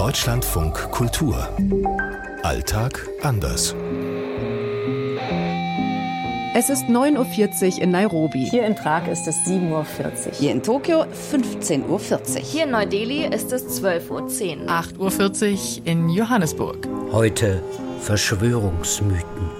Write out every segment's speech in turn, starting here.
Deutschlandfunk Kultur. Alltag anders. Es ist 9.40 Uhr in Nairobi. Hier in Prag ist es 7.40 Uhr. Hier in Tokio 15.40 Uhr. Hier in Neu-Delhi ist es 12.10 Uhr. 8.40 Uhr in Johannesburg. Heute Verschwörungsmythen.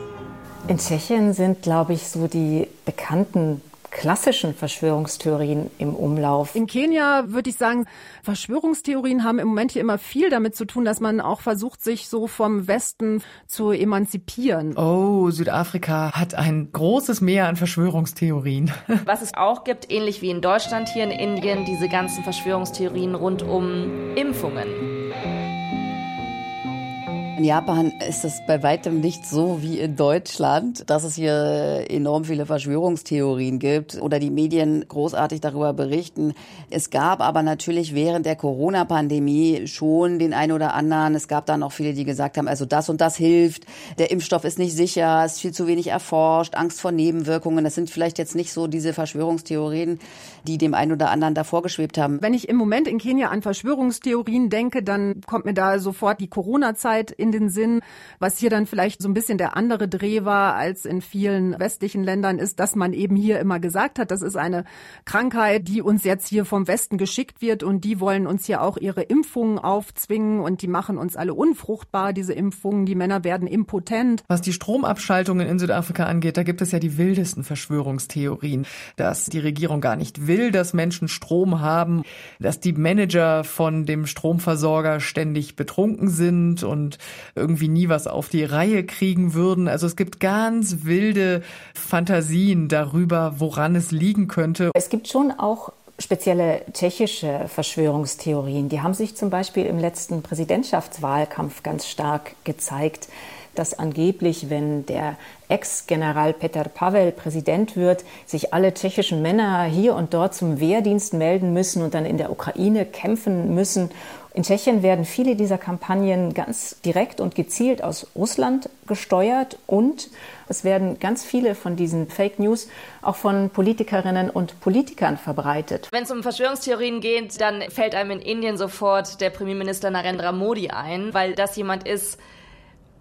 In Tschechien sind, glaube ich, so die bekannten klassischen Verschwörungstheorien im Umlauf. In Kenia würde ich sagen, Verschwörungstheorien haben im Moment hier immer viel damit zu tun, dass man auch versucht, sich so vom Westen zu emanzipieren. Oh, Südafrika hat ein großes Meer an Verschwörungstheorien. Was es auch gibt, ähnlich wie in Deutschland, hier in Indien, diese ganzen Verschwörungstheorien rund um Impfungen. In Japan ist es bei weitem nicht so wie in Deutschland, dass es hier enorm viele Verschwörungstheorien gibt oder die Medien großartig darüber berichten. Es gab aber natürlich während der Corona-Pandemie schon den einen oder anderen. Es gab dann auch viele, die gesagt haben, also das und das hilft. Der Impfstoff ist nicht sicher, ist viel zu wenig erforscht, Angst vor Nebenwirkungen. Das sind vielleicht jetzt nicht so diese Verschwörungstheorien, die dem einen oder anderen davor geschwebt haben. Wenn ich im Moment in Kenia an Verschwörungstheorien denke, dann kommt mir da sofort die Corona-Zeit in den Sinn. Was hier dann vielleicht so ein bisschen der andere Dreh war als in vielen westlichen Ländern, ist, dass man eben hier immer gesagt hat, das ist eine Krankheit, die uns jetzt hier vom Westen geschickt wird und die wollen uns hier auch ihre Impfungen aufzwingen und die machen uns alle unfruchtbar, diese Impfungen. Die Männer werden impotent. Was die Stromabschaltungen in Südafrika angeht, da gibt es ja die wildesten Verschwörungstheorien, dass die Regierung gar nicht will, dass Menschen Strom haben, dass die Manager von dem Stromversorger ständig betrunken sind und irgendwie nie was auf die Reihe kriegen würden. Also es gibt ganz wilde Fantasien darüber, woran es liegen könnte. Es gibt schon auch spezielle tschechische Verschwörungstheorien. Die haben sich zum Beispiel im letzten Präsidentschaftswahlkampf ganz stark gezeigt dass angeblich, wenn der Ex-General Peter Pavel Präsident wird, sich alle tschechischen Männer hier und dort zum Wehrdienst melden müssen und dann in der Ukraine kämpfen müssen. In Tschechien werden viele dieser Kampagnen ganz direkt und gezielt aus Russland gesteuert und es werden ganz viele von diesen Fake News auch von Politikerinnen und Politikern verbreitet. Wenn es um Verschwörungstheorien geht, dann fällt einem in Indien sofort der Premierminister Narendra Modi ein, weil das jemand ist,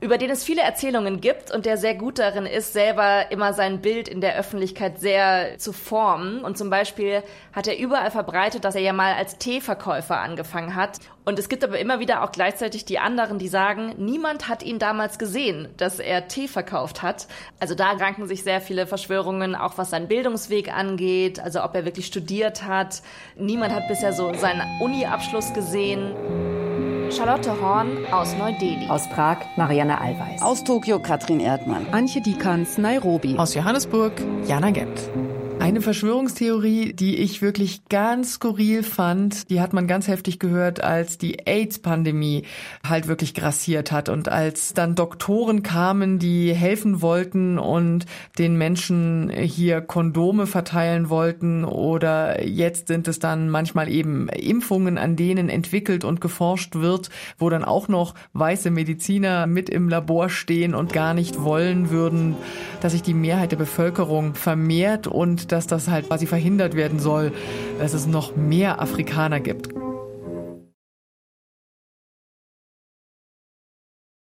über den es viele Erzählungen gibt und der sehr gut darin ist, selber immer sein Bild in der Öffentlichkeit sehr zu formen. Und zum Beispiel hat er überall verbreitet, dass er ja mal als Teeverkäufer angefangen hat. Und es gibt aber immer wieder auch gleichzeitig die anderen, die sagen, niemand hat ihn damals gesehen, dass er Tee verkauft hat. Also da ranken sich sehr viele Verschwörungen, auch was seinen Bildungsweg angeht, also ob er wirklich studiert hat. Niemand hat bisher so seinen Uni-Abschluss gesehen. Charlotte Horn aus Neu-Delhi. Aus Prag Marianne Allweis. Aus Tokio Katrin Erdmann. Antje Dikans, Nairobi. Aus Johannesburg Jana Gent. Eine Verschwörungstheorie, die ich wirklich ganz skurril fand, die hat man ganz heftig gehört, als die AIDS-Pandemie halt wirklich grassiert hat und als dann Doktoren kamen, die helfen wollten und den Menschen hier Kondome verteilen wollten oder jetzt sind es dann manchmal eben Impfungen, an denen entwickelt und geforscht wird, wo dann auch noch weiße Mediziner mit im Labor stehen und gar nicht wollen würden, dass sich die Mehrheit der Bevölkerung vermehrt und dass das halt quasi verhindert werden soll, dass es noch mehr Afrikaner gibt.